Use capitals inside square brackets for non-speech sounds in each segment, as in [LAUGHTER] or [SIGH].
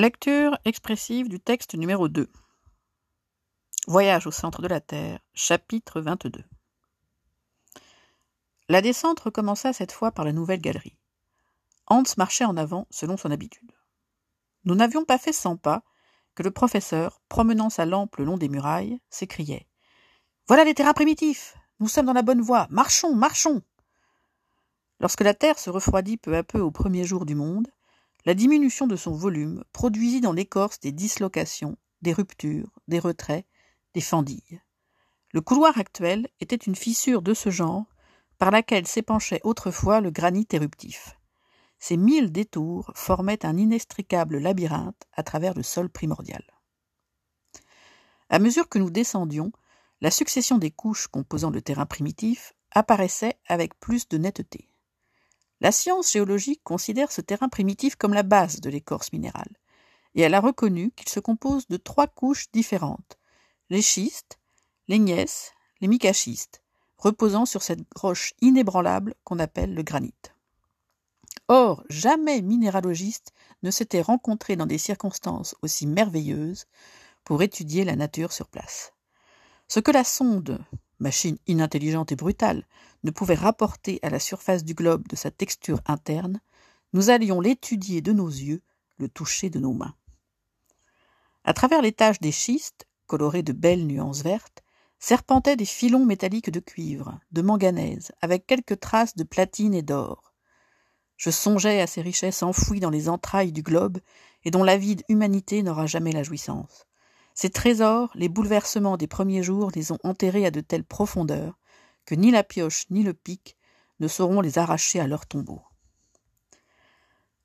Lecture expressive du texte numéro 2. Voyage au centre de la Terre, chapitre 22. La descente recommença cette fois par la nouvelle galerie. Hans marchait en avant selon son habitude. Nous n'avions pas fait cent pas que le professeur, promenant sa lampe le long des murailles, s'écriait Voilà les terrains primitifs Nous sommes dans la bonne voie Marchons, marchons Lorsque la Terre se refroidit peu à peu au premier jour du monde, la diminution de son volume produisit dans l'écorce des dislocations, des ruptures, des retraits, des fendilles. Le couloir actuel était une fissure de ce genre par laquelle s'épanchait autrefois le granit éruptif. Ces mille détours formaient un inextricable labyrinthe à travers le sol primordial. À mesure que nous descendions, la succession des couches composant le terrain primitif apparaissait avec plus de netteté. La science géologique considère ce terrain primitif comme la base de l'écorce minérale, et elle a reconnu qu'il se compose de trois couches différentes les schistes, les gneiss, les micaschistes, reposant sur cette roche inébranlable qu'on appelle le granit. Or, jamais minéralogiste ne s'était rencontré dans des circonstances aussi merveilleuses pour étudier la nature sur place. Ce que la sonde machine inintelligente et brutale, ne pouvait rapporter à la surface du globe de sa texture interne, nous allions l'étudier de nos yeux, le toucher de nos mains. À travers les taches des schistes, colorées de belles nuances vertes, serpentaient des filons métalliques de cuivre, de manganèse, avec quelques traces de platine et d'or. Je songeais à ces richesses enfouies dans les entrailles du globe et dont l'avide humanité n'aura jamais la jouissance. Ces trésors, les bouleversements des premiers jours les ont enterrés à de telles profondeurs que ni la pioche ni le pic ne sauront les arracher à leur tombeau.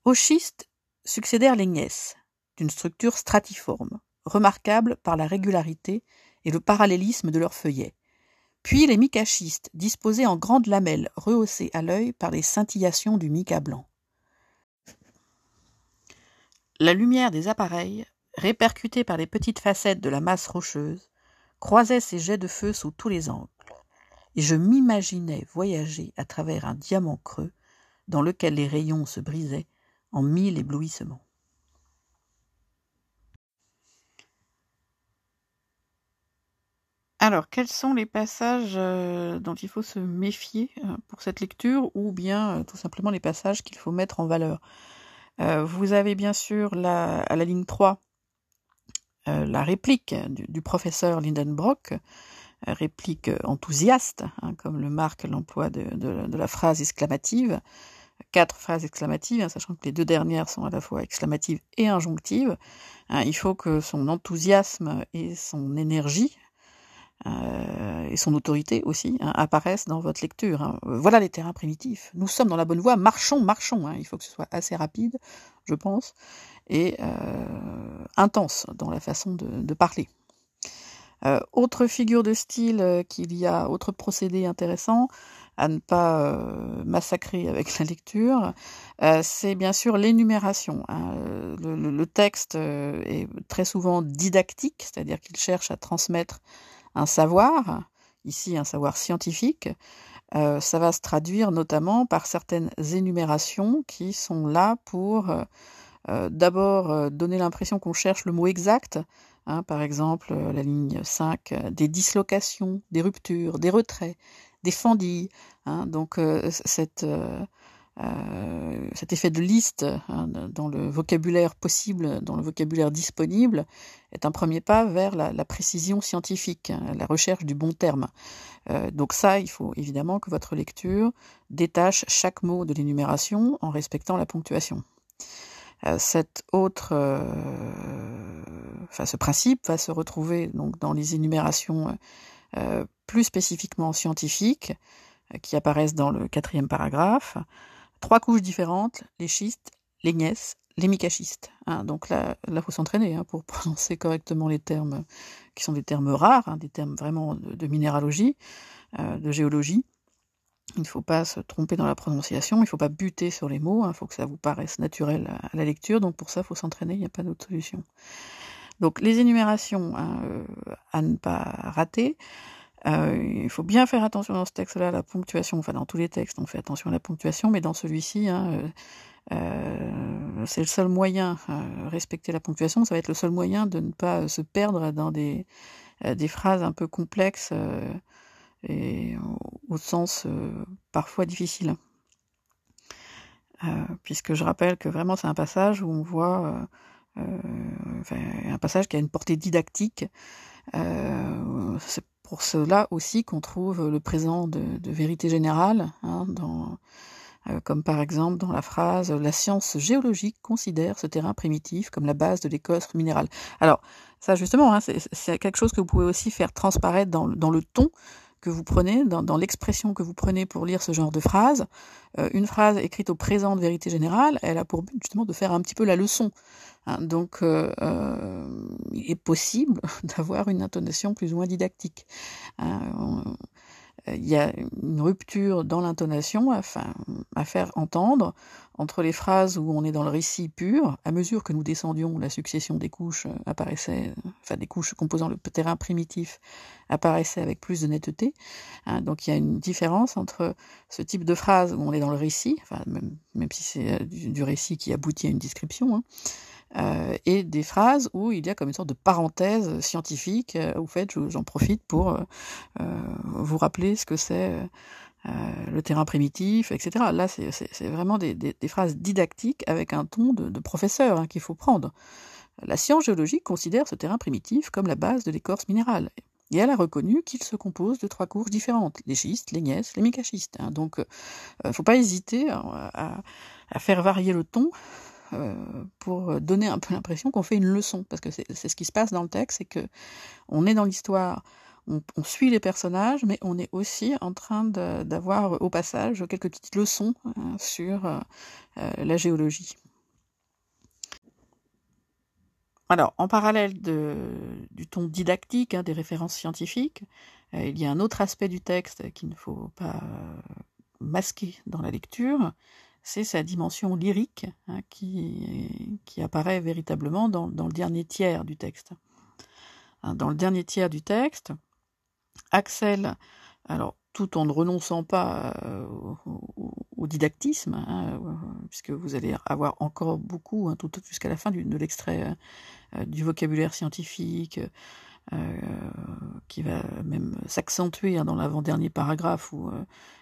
Aux schistes succédèrent les gneiss, d'une structure stratiforme, remarquable par la régularité et le parallélisme de leurs feuillets, puis les micachistes disposés en grandes lamelles rehaussées à l'œil par les scintillations du mica blanc. La lumière des appareils répercuté par les petites facettes de la masse rocheuse, croisait ses jets de feu sous tous les angles, et je m'imaginais voyager à travers un diamant creux dans lequel les rayons se brisaient en mille éblouissements. Alors, quels sont les passages euh, dont il faut se méfier euh, pour cette lecture, ou bien euh, tout simplement les passages qu'il faut mettre en valeur? Vous avez bien sûr la, à la ligne 3 euh, la réplique du, professeur Lindenbrock, euh, réplique enthousiaste, hein, comme le marque l'emploi de, la phrase exclamative, quatre phrases exclamatives, hein, sachant que les deux dernières sont à la fois exclamatives et injonctives. Hein, il faut que son enthousiasme et son énergie euh, et son autorité aussi apparaissent dans votre lecture. Voilà les terrains primitifs. Nous sommes dans la bonne voie. Marchons, marchons. Il faut que ce soit assez rapide, je pense et euh, intense dans la façon de, parler. Euh, autre figure de style euh, qu'il y a, autre procédé intéressant à ne pas massacrer avec la lecture, c'est bien sûr l'énumération. Hein. Le, texte est très souvent didactique, c'est-à-dire qu'il cherche à transmettre un savoir, ici un savoir scientifique. ça va se traduire notamment par certaines énumérations qui sont là pour euh, d'abord euh, donner l'impression qu'on cherche le mot exact, hein, par exemple euh, la ligne 5, des dislocations, des ruptures, des retraits, des fendilles. Hein, donc cet effet de liste hein, dans le vocabulaire possible, dans le vocabulaire disponible, est un premier pas vers la, précision scientifique, la recherche du bon terme. donc ça, il faut évidemment que votre lecture détache chaque mot de l'énumération en respectant la ponctuation. Euh, cette autre, euh, enfin, ce principe va se retrouver donc dans les énumérations euh, plus spécifiquement scientifiques qui apparaissent dans le quatrième paragraphe. Trois couches différentes les schistes, les gneiss, les micachistes. Hein. donc là, il faut s'entraîner hein, pour [LAUGHS] prononcer correctement les termes qui sont des termes rares, hein, des termes vraiment de, minéralogie, de géologie. Il ne faut pas se tromper dans la prononciation, il ne faut pas buter sur les mots, il hein, faut que ça vous paraisse naturel à la lecture, donc pour ça, il faut s'entraîner, il n'y a pas d'autre solution. Donc les énumérations hein, euh, à ne pas rater. Euh, il faut bien faire attention dans ce texte-là à la ponctuation, enfin dans tous les textes on fait attention à la ponctuation, mais dans celui-ci, hein, euh, c'est le seul moyen, respecter la ponctuation, ça va être le seul moyen de ne pas se perdre dans des, des phrases un peu complexes et au sens parfois difficile. puisque je rappelle que vraiment c'est un passage où on voit un passage qui a une portée didactique. c'est pour cela aussi qu'on trouve le présent de, vérité générale, hein, euh, comme par exemple dans la phrase La science géologique considère ce terrain primitif comme la base de l'écorce minérale. Alors, ça justement, hein, c'est quelque chose que vous pouvez aussi faire transparaître dans, dans le ton que vous prenez, dans, l'expression que vous prenez pour lire ce genre de phrase. Euh, une phrase écrite au présent de vérité générale, elle a pour but justement de faire un petit peu la leçon. Hein. donc, euh, il est possible [LAUGHS] d'avoir une intonation plus ou moins didactique. Hein il y a une rupture dans l'intonation à, à faire entendre entre les phrases où on est dans le récit pur, à mesure que nous descendions, la succession des couches apparaissait, enfin des couches composant le terrain primitif apparaissait avec plus de netteté. Hein. donc il y a une différence entre ce type de phrase où on est dans le récit, même, même si c'est euh, du, récit qui aboutit à une description, hein, euh, et des phrases où il y a comme une sorte de parenthèse scientifique. Euh, au fait, j'en profite pour euh, vous rappeler ce que c'est le terrain primitif, etc. Là, c'est vraiment des, phrases didactiques avec un ton de, professeur hein, qu'il faut prendre. La science géologique considère ce terrain primitif comme la base de l'écorce minérale. Et elle a reconnu qu'il se compose de trois couches différentes, les schistes, les gneiss, les micachistes. Hein. Donc, il ne faut pas hésiter à, faire varier le ton euh, pour donner un peu l'impression qu'on fait une leçon, parce que c'est ce qui se passe dans le texte, c'est que on est dans l'histoire, on, suit les personnages, mais on est aussi en train d'avoir au passage quelques petites leçons hein, sur euh, euh, la géologie. Alors, en parallèle du ton didactique, hein, des références scientifiques, il y a un autre aspect du texte qu'il ne faut pas masquer dans la lecture, c'est sa dimension lyrique hein, qui, apparaît véritablement dans, le dernier tiers du texte. Hein, dans le dernier tiers du texte, Axel, alors tout en ne renonçant pas euh, au, didactisme, hein, euh, puisque vous allez avoir encore beaucoup, tout jusqu'à la fin de l'extrait euh, du vocabulaire scientifique, qui va même s'accentuer dans l'avant-dernier paragraphe où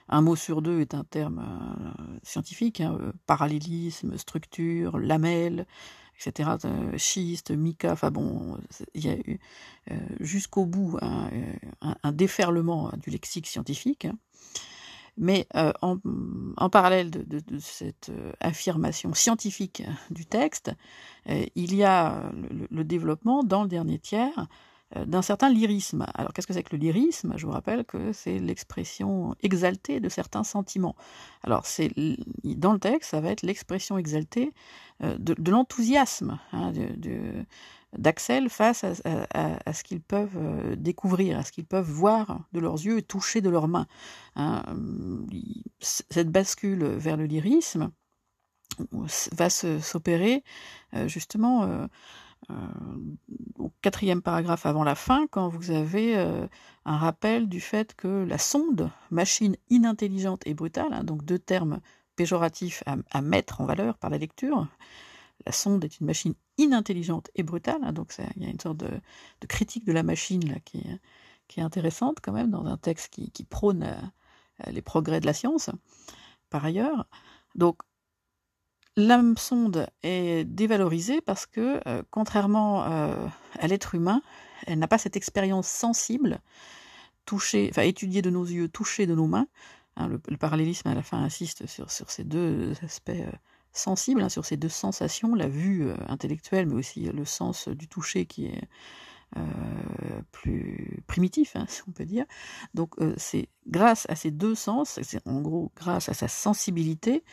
un mot sur deux est un terme euh, scientifique, hein, parallélisme, structure, lamelle, etc., schiste, mica, enfin bon, il y a eu jusqu'au bout un, déferlement du lexique scientifique. Mais en, parallèle de, cette affirmation scientifique du texte, il y a le, développement dans le dernier tiers euh, d'un certain lyrisme. Alors qu'est-ce que c'est que le lyrisme? Je vous rappelle que c'est l'expression exaltée de certains sentiments. Alors c'est dans le texte, ça va être l'expression exaltée euh, de, l'enthousiasme hein, d'Axel face à, ce qu'ils peuvent euh, découvrir, à ce qu'ils peuvent voir de leurs yeux et toucher de leurs mains. Hein. Cette bascule vers le lyrisme va s'opérer justement euh, au quatrième paragraphe avant la fin, quand vous avez euh, un rappel du fait que la sonde, machine inintelligente et brutale, hein, donc deux termes péjoratifs à, mettre en valeur par la lecture, la sonde est une machine inintelligente et brutale, hein, donc il y a une sorte de, critique de la machine là, qui, est intéressante quand même dans un texte qui, qui prône euh, les progrès de la science, par ailleurs. Donc l'âme sonde est dévalorisée parce que, euh, contrairement euh, à l'être humain, elle n'a pas cette expérience sensible, touchée, enfin étudiée de nos yeux, touchée de nos mains. Hein, le, parallélisme à la fin insiste sur, ces deux aspects euh, sensibles, hein, sur ces deux sensations, la vue intellectuelle, mais aussi le sens du toucher qui est plus primitif, hein, si on peut dire. Donc c'est grâce à ces deux sens, c'est en gros grâce à sa sensibilité,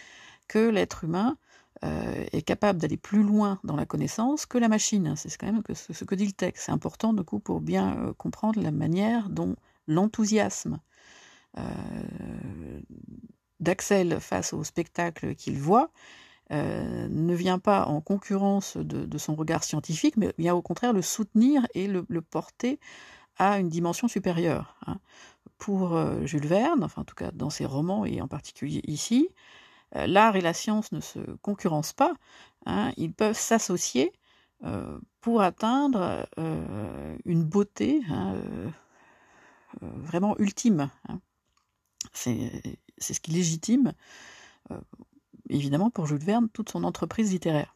que l'être humain euh, est capable d'aller plus loin dans la connaissance que la machine. C'est quand même ce, que dit le texte. C'est important du coup pour bien euh, comprendre la manière dont l'enthousiasme euh, d'Axel face au spectacle qu'il voit ne vient pas en concurrence de, son regard scientifique, mais vient au contraire le soutenir et le, porter à une dimension supérieure. Hein. Pour Jules Verne, enfin en tout cas dans ses romans et en particulier ici, l'art et la science ne se concurrencent pas, hein, ils peuvent s'associer pour atteindre une beauté hein, vraiment ultime. Hein. C'est ce qui légitime, évidemment, pour Jules Verne, toute son entreprise littéraire.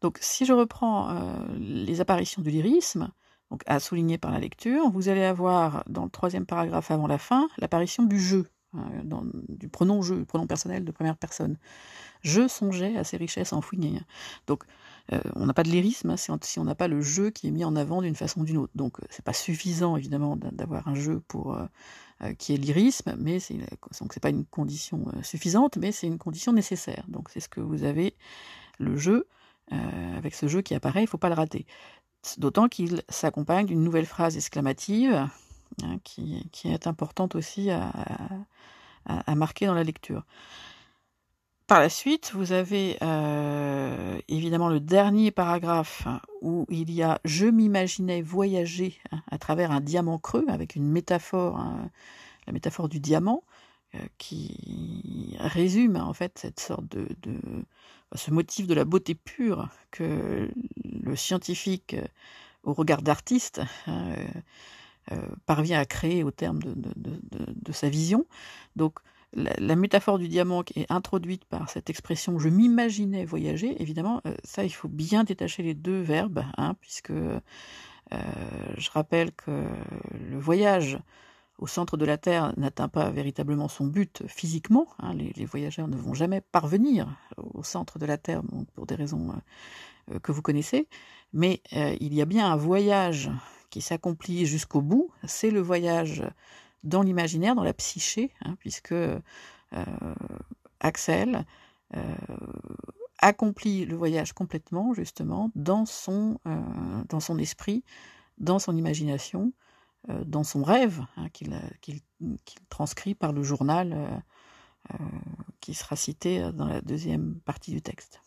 Donc, si je reprends les apparitions du lyrisme, à souligner par la lecture, vous allez avoir dans le troisième paragraphe avant la fin l'apparition du jeu, hein, du pronom je, pronom personnel de première personne. Je songeais à ces richesses enfouies. Donc euh, on n'a pas de lyrisme hein, si on n'a pas le jeu qui est mis en avant d'une façon ou d'une autre. Donc euh, c'est pas suffisant évidemment d'avoir un jeu pour euh, qui est lyrisme, mais c'est pas une condition suffisante, mais c'est une condition nécessaire. Donc c'est ce que vous avez le jeu. avec ce jeu qui apparaît, il ne faut pas le rater. D'autant qu'il s'accompagne d'une nouvelle phrase exclamative hein, qui, est importante aussi à, marquer dans la lecture. Par la suite, vous avez euh, évidemment le dernier paragraphe où il y a Je m'imaginais voyager hein, à travers un diamant creux avec une métaphore, hein, la métaphore du diamant, euh, qui résume en fait cette sorte de, ce motif de la beauté pure que le scientifique euh, au regard d'artiste hein, parvient à créer au terme de, sa vision. Donc la, métaphore du diamant qui est introduite par cette expression je m'imaginais voyager, évidemment, ça il faut bien détacher les deux verbes, hein, puisque je rappelle que le voyage au centre de la Terre n'atteint pas véritablement son but physiquement. Hein, les, voyageurs ne vont jamais parvenir au centre de la Terre pour des raisons euh, que vous connaissez. Mais euh, il y a bien un voyage qui s'accomplit jusqu'au bout. C'est le voyage dans l'imaginaire, dans la psyché, hein, puisque euh, Axel accomplit le voyage complètement, justement, dans son, son esprit, dans son imagination, euh, dans son rêve, hein, qu'il transcrit par le journal euh, euh, qui sera cité dans la deuxième partie du texte.